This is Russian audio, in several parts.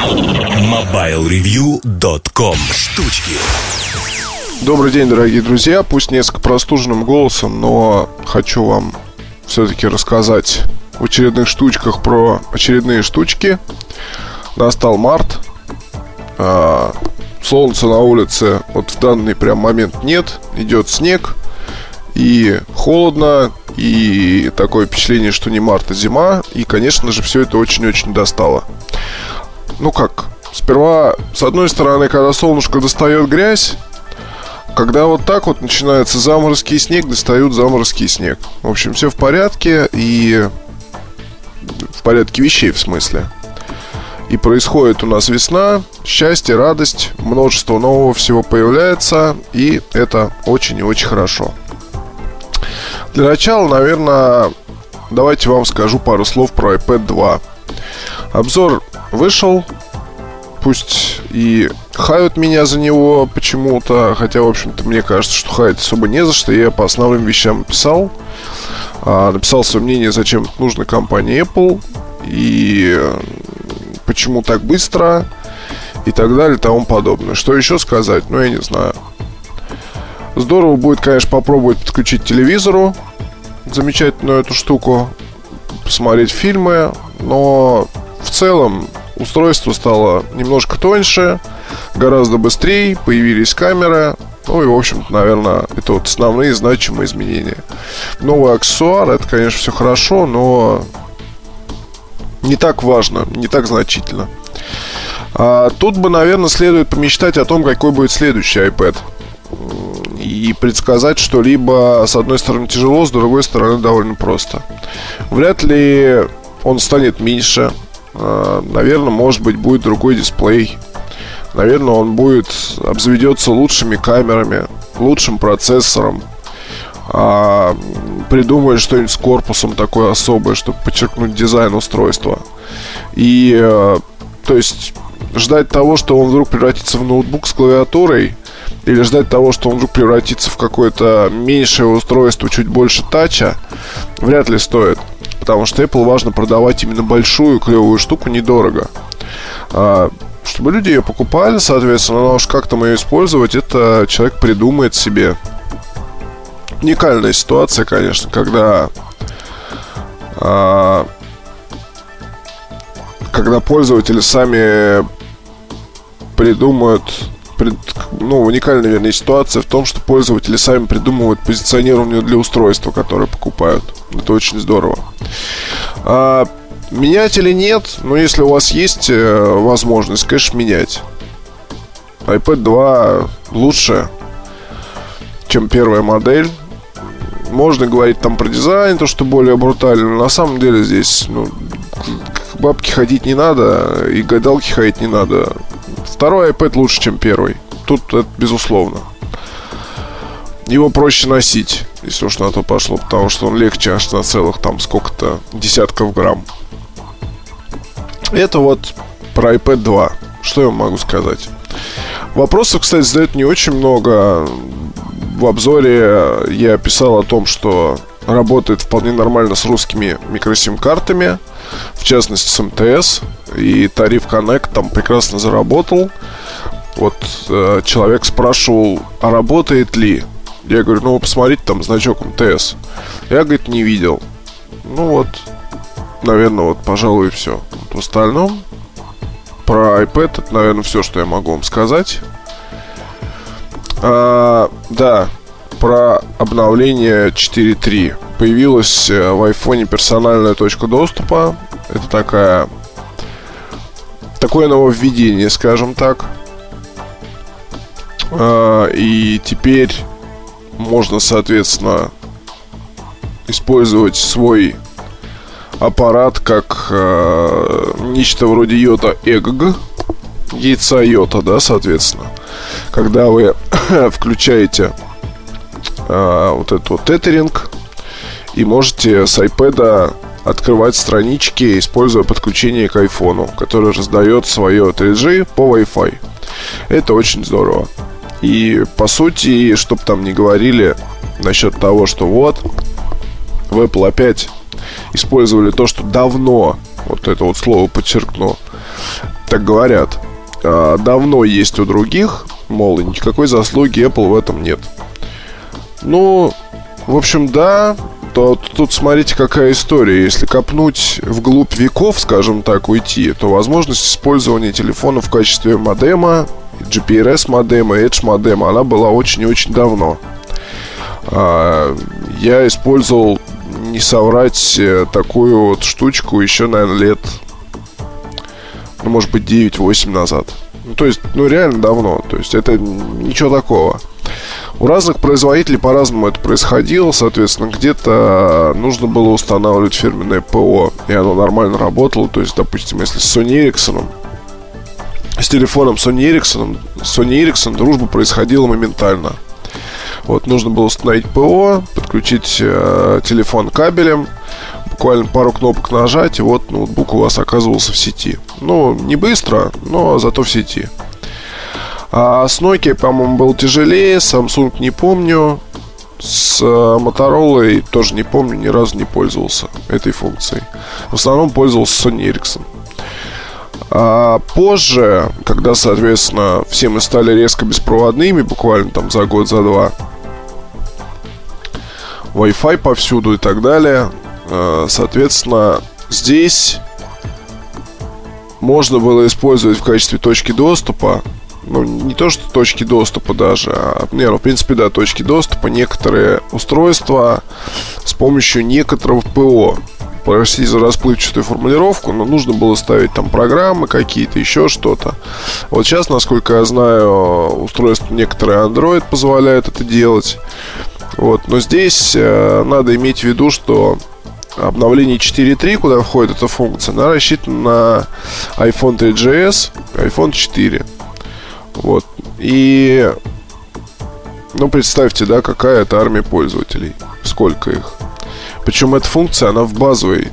MobileReview.com Штучки Добрый день, дорогие друзья. Пусть несколько простуженным голосом, но хочу вам все-таки рассказать в очередных штучках про очередные штучки. Настал март. А, солнца на улице вот в данный прям момент нет. Идет снег. И холодно, и такое впечатление, что не март, а зима. И, конечно же, все это очень-очень достало. Ну как, сперва, с одной стороны, когда солнышко достает грязь, когда вот так вот начинается заморозкий снег, достают заморозкий снег. В общем, все в порядке и в порядке вещей в смысле. И происходит у нас весна, счастье, радость, множество нового всего появляется, и это очень и очень хорошо. Для начала, наверное, давайте вам скажу пару слов про iPad 2. Обзор вышел, пусть и хают меня за него почему-то, хотя, в общем-то, мне кажется, что хаять особо не за что. Я по основным вещам писал, а, написал свое мнение, зачем нужно компании Apple и почему так быстро и так далее и тому подобное. Что еще сказать? Ну, я не знаю. Здорово будет, конечно, попробовать подключить телевизору замечательную эту штуку, посмотреть фильмы, но в целом устройство стало немножко тоньше, гораздо быстрее, появились камеры, ну и, в общем-то, наверное, это вот основные значимые изменения. Новый аксессуар, это, конечно, все хорошо, но не так важно, не так значительно. А тут бы, наверное, следует помечтать о том, какой будет следующий iPad и предсказать что-либо, с одной стороны, тяжело, с другой стороны, довольно просто. Вряд ли он станет меньше. А, наверное, может быть, будет другой дисплей. Наверное, он будет обзаведется лучшими камерами, лучшим процессором. А, придумает что-нибудь с корпусом такое особое, чтобы подчеркнуть дизайн устройства. И, э, то есть, ждать того, что он вдруг превратится в ноутбук с клавиатурой, или ждать того, что он вдруг превратится в какое-то меньшее устройство, чуть больше тача, вряд ли стоит. Потому что Apple важно продавать именно большую клевую штуку недорого. А, чтобы люди ее покупали, соответственно, но уж как там ее использовать, это человек придумает себе. Уникальная ситуация, конечно, когда а, когда пользователи сами придумают ну, уникальная, наверное, ситуация в том, что пользователи сами придумывают позиционирование для устройства, которое покупают. Это очень здорово. А, менять или нет? Ну, если у вас есть э, возможность, конечно, менять. iPad 2 лучше, чем первая модель. Можно говорить там про дизайн, то, что более брутально. Но на самом деле здесь ну, к бабке ходить не надо, и гадалки ходить не надо. Второй iPad лучше, чем первый. Тут это безусловно. Его проще носить, если уж на то пошло, потому что он легче аж на целых там сколько-то десятков грамм. Это вот про iPad 2. Что я могу сказать? Вопросов, кстати, задают не очень много. В обзоре я писал о том, что работает вполне нормально с русскими микросим-картами, в частности с МТС, и тариф Connect там прекрасно заработал. Вот э, человек спрашивал, а работает ли? Я говорю, ну, посмотрите, там значок МТС. Я, говорит, не видел. Ну вот, наверное, вот, пожалуй, и все. Вот в остальном, про iPad, это, наверное, все, что я могу вам сказать. А, да, про обновление 4.3. Появилась э, в iPhone персональная точка доступа. Это такая такое нововведение, скажем так. А, и теперь можно, соответственно, использовать свой аппарат как э, нечто вроде йота эгг, яйца йота, да, соответственно. Когда вы включаете э, вот этот вот тетеринг и можете с iPad открывать странички, используя подключение к айфону, который раздает свое 3G по Wi-Fi. Это очень здорово. И по сути, чтобы там не говорили насчет того, что вот в Apple опять использовали то, что давно, вот это вот слово подчеркну, так говорят, а, давно есть у других, мол, никакой заслуги Apple в этом нет. Ну, в общем, да, то тут смотрите, какая история. Если копнуть вглубь веков, скажем так, уйти, то возможность использования телефона в качестве модема, GPRS модема, Edge модема, она была очень и очень давно. А, я использовал, не соврать, э, такую вот штучку еще, наверное, лет, ну, может быть, 9-8 назад. Ну, то есть, ну, реально давно. То есть, это ничего такого. У разных производителей по-разному это происходило, соответственно, где-то нужно было устанавливать фирменное ПО, и оно нормально работало. То есть, допустим, если с Sony Ericsson, с телефоном Sony Ericsson, Sony Ericsson дружба происходила моментально. Вот, нужно было установить ПО, подключить э, телефон кабелем, буквально пару кнопок нажать, и вот ноутбук у вас оказывался в сети. Ну, не быстро, но зато в сети. А с Nokia, по-моему, был тяжелее, Samsung не помню. С э, Motorola тоже не помню, ни разу не пользовался этой функцией. В основном пользовался Sony Ericsson. А позже, когда, соответственно, все мы стали резко беспроводными, буквально там за год, за два, Wi-Fi повсюду и так далее, э, соответственно, здесь можно было использовать в качестве точки доступа ну, не то что точки доступа даже, а, не, ну, в принципе, да, точки доступа, некоторые устройства с помощью некоторого ПО. Простите за расплывчатую формулировку, но нужно было ставить там программы какие-то, еще что-то. Вот сейчас, насколько я знаю, устройство некоторые Android позволяют это делать. Вот, но здесь э, надо иметь в виду, что обновление 4.3, куда входит эта функция, она рассчитана на iPhone 3GS, iPhone 4. Вот. И, ну, представьте, да, какая это армия пользователей. Сколько их. Причем эта функция, она в базовой.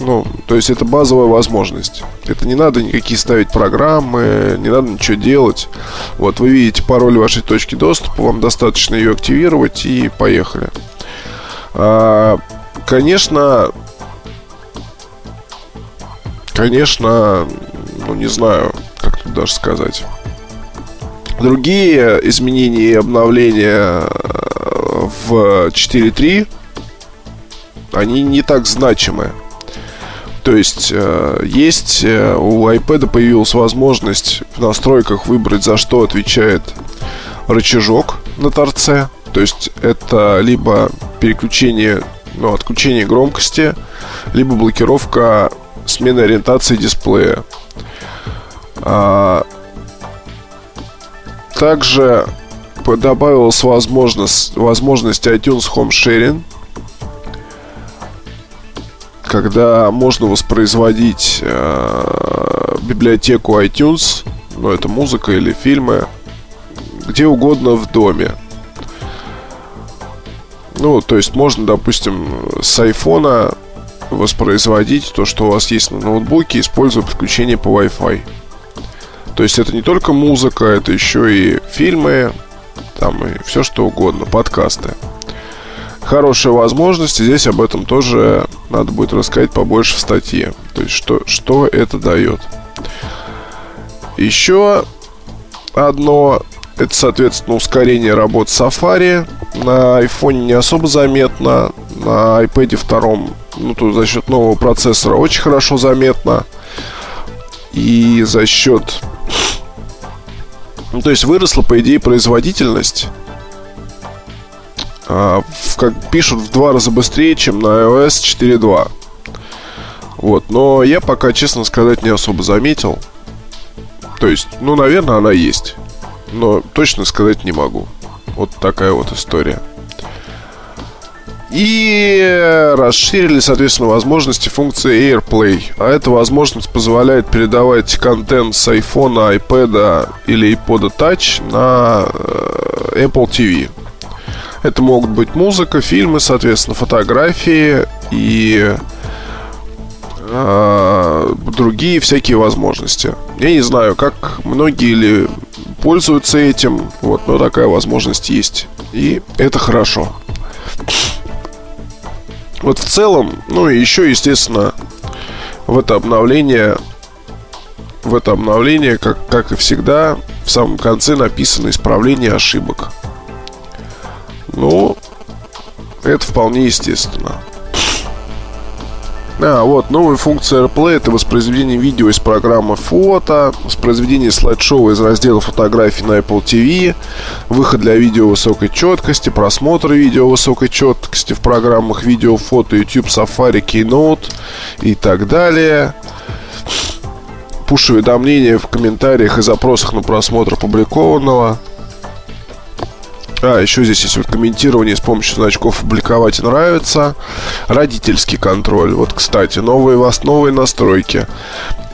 Ну, то есть это базовая возможность. Это не надо никакие ставить программы, не надо ничего делать. Вот вы видите пароль вашей точки доступа, вам достаточно ее активировать и поехали. А, конечно, конечно, ну не знаю, как тут даже сказать. Другие изменения и обновления э, в 4.3 они не так значимы. То есть э, есть э, у iPad появилась возможность в настройках выбрать, за что отвечает рычажок на торце. То есть это либо переключение, ну, отключение громкости, либо блокировка смены ориентации дисплея. А, также добавилась возможность, возможность iTunes Home Sharing, когда можно воспроизводить э, библиотеку iTunes, ну это музыка или фильмы, где угодно в доме. Ну, то есть можно, допустим, с айфона воспроизводить то, что у вас есть на ноутбуке, используя подключение по Wi-Fi. То есть это не только музыка, это еще и фильмы, там и все что угодно, подкасты. Хорошая возможность, и здесь об этом тоже надо будет рассказать побольше в статье. То есть что, что это дает. Еще одно это, соответственно, ускорение работы Safari. На iPhone не особо заметно. На iPad втором, ну, тут за счет нового процессора очень хорошо заметно. И за счет ну, то есть выросла, по идее, производительность. А, в, как пишут, в два раза быстрее, чем на iOS 4.2. Вот, но я пока, честно сказать, не особо заметил. То есть, ну, наверное, она есть. Но точно сказать не могу. Вот такая вот история. И расширили, соответственно, возможности функции AirPlay. А эта возможность позволяет передавать контент с iPhone, iPad или iPod Touch на э, Apple TV. Это могут быть музыка, фильмы, соответственно, фотографии и э, другие всякие возможности. Я не знаю, как многие ли пользуются этим, вот, но такая возможность есть. И это хорошо. Вот в целом, ну и еще, естественно, в это обновление в это обновление, как, как и всегда, в самом конце написано исправление ошибок. Ну, это вполне естественно. А, вот, новая функция AirPlay это воспроизведение видео из программы фото, воспроизведение слайд-шоу из раздела фотографий на Apple TV, выход для видео высокой четкости, просмотр видео высокой четкости в программах видео, фото, YouTube, Safari, Keynote и так далее. Пуш-уведомления в комментариях и запросах на просмотр опубликованного – а, еще здесь есть вот комментирование с помощью значков «Публиковать нравится». Родительский контроль. Вот, кстати, новые, новые настройки.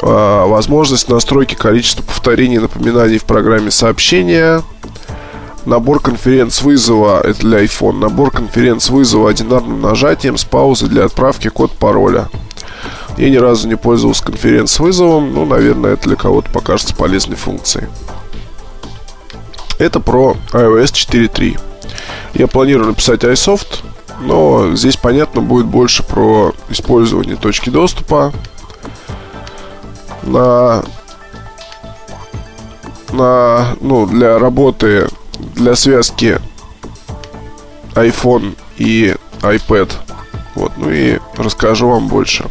А, возможность настройки количества повторений и напоминаний в программе сообщения. Набор конференц-вызова, это для iPhone. Набор конференц-вызова одинарным нажатием с паузой для отправки код-пароля. Я ни разу не пользовался конференц-вызовом. Ну, наверное, это для кого-то покажется полезной функцией. Это про iOS 4.3. Я планирую написать iSoft, но здесь, понятно, будет больше про использование точки доступа на, на ну, для работы, для связки iPhone и iPad. Вот, ну и расскажу вам больше.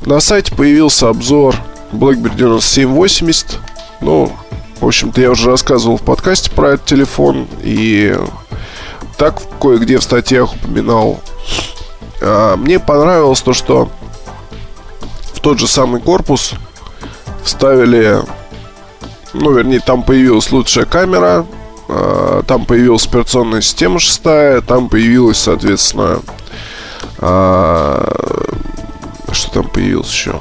На сайте появился обзор BlackBerry 9780. Ну, в общем-то, я уже рассказывал в подкасте про этот телефон и так кое-где в статьях упоминал. А, мне понравилось то, что в тот же самый корпус вставили, ну, вернее, там появилась лучшая камера, а, там появилась операционная система шестая, там появилась, соответственно, а, что там появилось еще?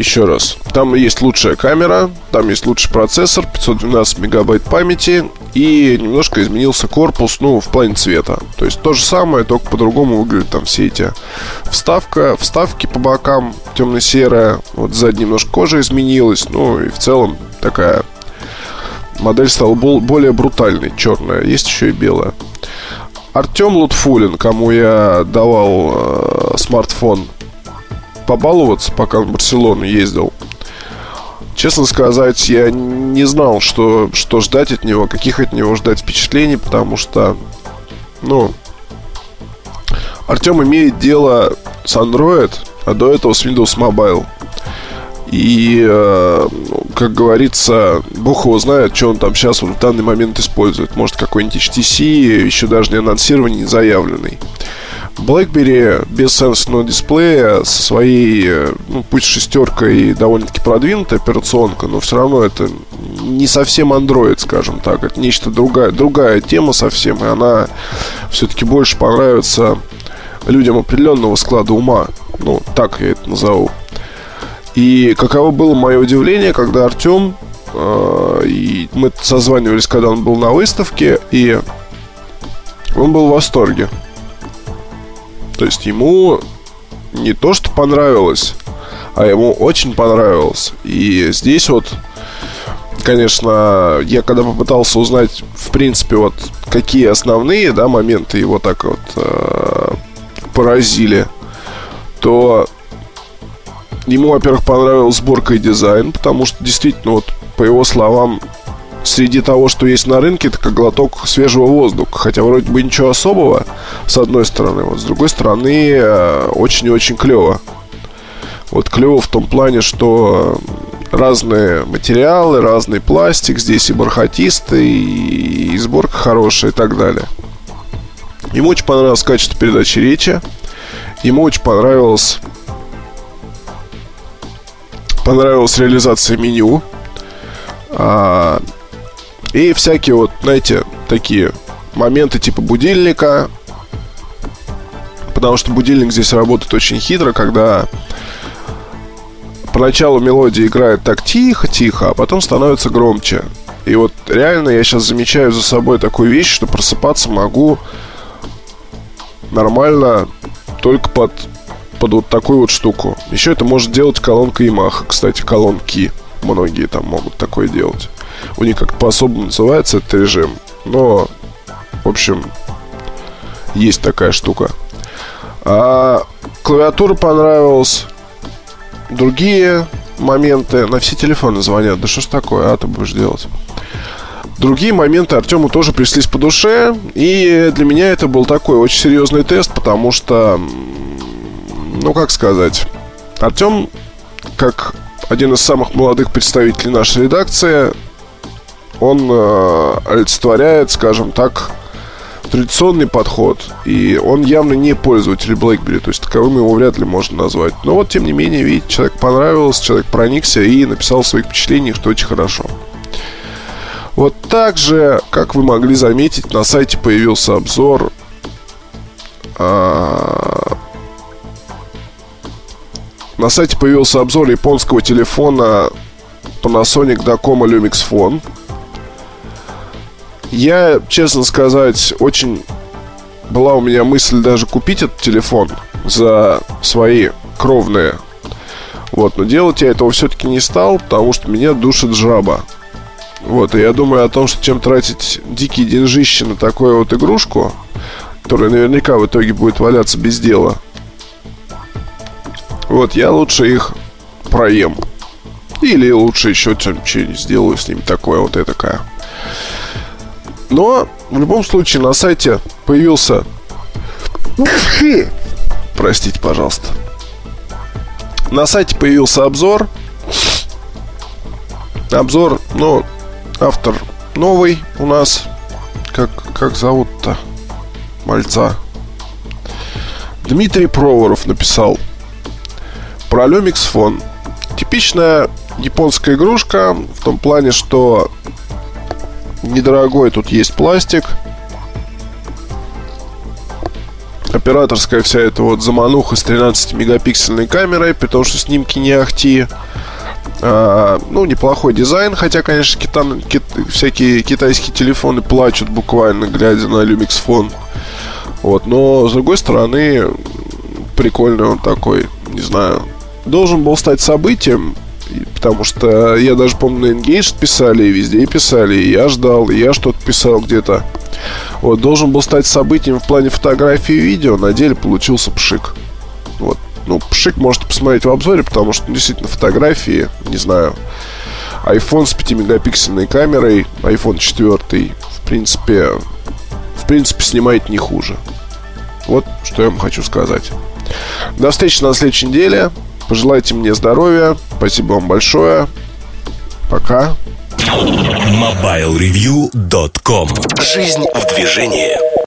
Еще раз, там есть лучшая камера, там есть лучший процессор, 512 мегабайт памяти и немножко изменился корпус, ну, в плане цвета. То есть то же самое, только по-другому выглядят там все эти вставка, вставки по бокам темно-серая, вот сзади немножко кожа изменилась, ну и в целом такая модель стала более брутальной, черная, есть еще и белая. Артем Лутфулин, кому я давал э, смартфон побаловаться, пока в Барселону ездил. Честно сказать, я не знал, что, что ждать от него, каких от него ждать впечатлений, потому что, ну, Артем имеет дело с Android, а до этого с Windows Mobile. И, э, ну, как говорится, бог его знает, что он там сейчас вот в данный момент использует. Может, какой-нибудь HTC, еще даже не анонсированный, не заявленный. BlackBerry без сенсорного дисплея со своей, э, ну, пусть шестеркой и довольно-таки продвинутая операционка, но все равно это не совсем Android, скажем так. Это нечто другая, другая тема совсем, и она все-таки больше понравится людям определенного склада ума. Ну, так я это назову. И каково было мое удивление, когда Артем э, и мы созванивались, когда он был на выставке, и он был в восторге. То есть ему не то, что понравилось, а ему очень понравилось. И здесь вот, конечно, я когда попытался узнать, в принципе, вот какие основные, да, моменты его так вот э, поразили, то ему, во-первых, понравилась сборка и дизайн, потому что действительно, вот по его словам, среди того, что есть на рынке, это как глоток свежего воздуха. Хотя вроде бы ничего особого, с одной стороны. Вот с другой стороны, э, очень и очень клево. Вот клево в том плане, что разные материалы, разный пластик, здесь и бархатистый, и сборка хорошая и так далее. Ему очень понравилось качество передачи речи. Ему очень понравилось понравилась реализация меню. А, и всякие вот, знаете, такие моменты типа будильника. Потому что будильник здесь работает очень хитро, когда поначалу мелодия играет так тихо-тихо, а потом становится громче. И вот реально я сейчас замечаю за собой такую вещь, что просыпаться могу нормально только под, под вот такую вот штуку. Еще это может делать колонка Yamaha. Кстати, колонки. Многие там могут такое делать. У них как-то по-особому называется этот режим. Но, в общем, есть такая штука. А клавиатура понравилась. другие моменты. На все телефоны звонят. Да что ж такое, а ты будешь делать? Другие моменты Артему тоже пришлись по душе. И для меня это был такой очень серьезный тест, потому что, ну как сказать, Артем, как один из самых молодых представителей нашей редакции, он э, олицетворяет, скажем так, традиционный подход, и он явно не пользователь BlackBerry, то есть таковым его вряд ли можно назвать. Но вот, тем не менее, видите, человек понравился, человек проникся и написал свои впечатления, что очень хорошо. Вот так же, как вы могли заметить, на сайте появился обзор а, на сайте появился обзор японского телефона Panasonic Dacoma Lumix Phone я, честно сказать, очень была у меня мысль даже купить этот телефон за свои кровные. Вот, но делать я этого все-таки не стал, потому что меня душит жаба. Вот, и я думаю о том, что чем тратить дикие деньжищи на такую вот игрушку, которая наверняка в итоге будет валяться без дела. Вот, я лучше их проем. Или лучше еще что-нибудь сделаю с ними такое вот и такая. Но в любом случае на сайте появился... Простите, пожалуйста. На сайте появился обзор. Обзор, ну, автор новый у нас. Как, как зовут-то? Мальца. Дмитрий Проворов написал про Lumix Phone. Типичная японская игрушка в том плане, что недорогой тут есть пластик. Операторская вся эта вот замануха с 13-мегапиксельной камерой, при том, что снимки не ахти. А, ну, неплохой дизайн, хотя, конечно, китан, кит, всякие китайские телефоны плачут буквально, глядя на Lumix Phone. Вот, но, с другой стороны, прикольный он такой, не знаю. Должен был стать событием, Потому что я даже помню, на Engage писали, и везде писали, и я ждал, и я что-то писал где-то. Вот, должен был стать событием в плане фотографии и видео, на деле получился пшик. Вот. Ну, пшик можете посмотреть в обзоре, потому что действительно фотографии, не знаю, iPhone с 5-мегапиксельной камерой, iPhone 4, в принципе, в принципе, снимает не хуже. Вот что я вам хочу сказать. До встречи на следующей неделе. Пожелайте мне здоровья. Спасибо вам большое. Пока. MobileReview.com Жизнь в движении.